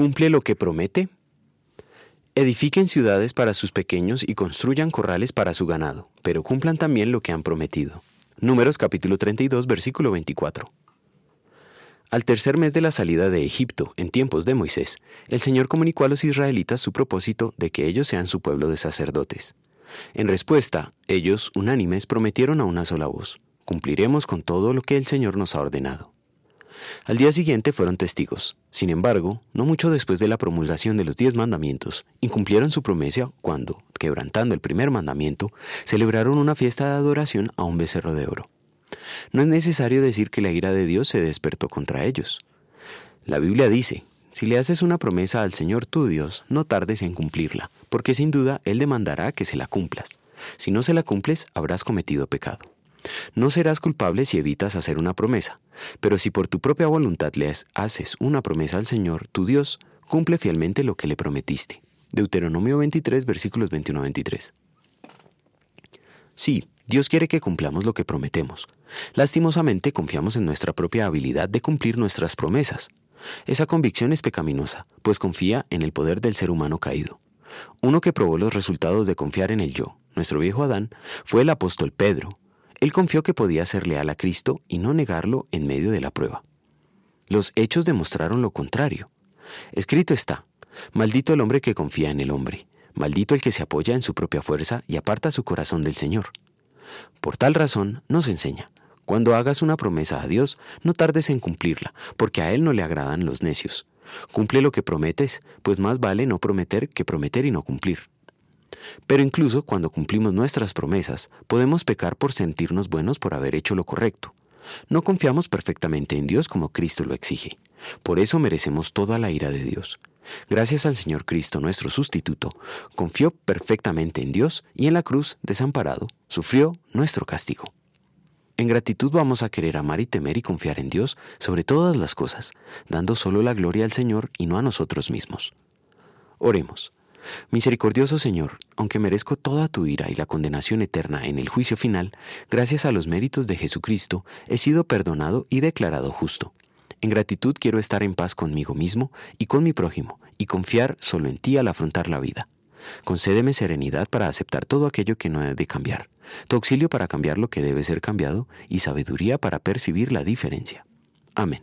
¿Cumple lo que promete? Edifiquen ciudades para sus pequeños y construyan corrales para su ganado, pero cumplan también lo que han prometido. Números capítulo 32, versículo 24. Al tercer mes de la salida de Egipto, en tiempos de Moisés, el Señor comunicó a los israelitas su propósito de que ellos sean su pueblo de sacerdotes. En respuesta, ellos, unánimes, prometieron a una sola voz, cumpliremos con todo lo que el Señor nos ha ordenado. Al día siguiente fueron testigos. Sin embargo, no mucho después de la promulgación de los diez mandamientos, incumplieron su promesa cuando, quebrantando el primer mandamiento, celebraron una fiesta de adoración a un becerro de oro. No es necesario decir que la ira de Dios se despertó contra ellos. La Biblia dice, si le haces una promesa al Señor tu Dios, no tardes en cumplirla, porque sin duda Él demandará que se la cumplas. Si no se la cumples, habrás cometido pecado. No serás culpable si evitas hacer una promesa, pero si por tu propia voluntad le haces una promesa al Señor, tu Dios, cumple fielmente lo que le prometiste. Deuteronomio 23, versículos 21 23. Sí, Dios quiere que cumplamos lo que prometemos. Lastimosamente confiamos en nuestra propia habilidad de cumplir nuestras promesas. Esa convicción es pecaminosa, pues confía en el poder del ser humano caído. Uno que probó los resultados de confiar en el yo, nuestro viejo Adán, fue el apóstol Pedro, él confió que podía ser leal a Cristo y no negarlo en medio de la prueba. Los hechos demostraron lo contrario. Escrito está, maldito el hombre que confía en el hombre, maldito el que se apoya en su propia fuerza y aparta su corazón del Señor. Por tal razón nos enseña, cuando hagas una promesa a Dios, no tardes en cumplirla, porque a Él no le agradan los necios. Cumple lo que prometes, pues más vale no prometer que prometer y no cumplir. Pero incluso cuando cumplimos nuestras promesas, podemos pecar por sentirnos buenos por haber hecho lo correcto. No confiamos perfectamente en Dios como Cristo lo exige. Por eso merecemos toda la ira de Dios. Gracias al Señor Cristo, nuestro sustituto, confió perfectamente en Dios y en la cruz, desamparado, sufrió nuestro castigo. En gratitud vamos a querer amar y temer y confiar en Dios sobre todas las cosas, dando solo la gloria al Señor y no a nosotros mismos. Oremos. Misericordioso Señor, aunque merezco toda tu ira y la condenación eterna en el juicio final, gracias a los méritos de Jesucristo he sido perdonado y declarado justo. En gratitud quiero estar en paz conmigo mismo y con mi prójimo, y confiar solo en ti al afrontar la vida. Concédeme serenidad para aceptar todo aquello que no he de cambiar, tu auxilio para cambiar lo que debe ser cambiado y sabiduría para percibir la diferencia. Amén.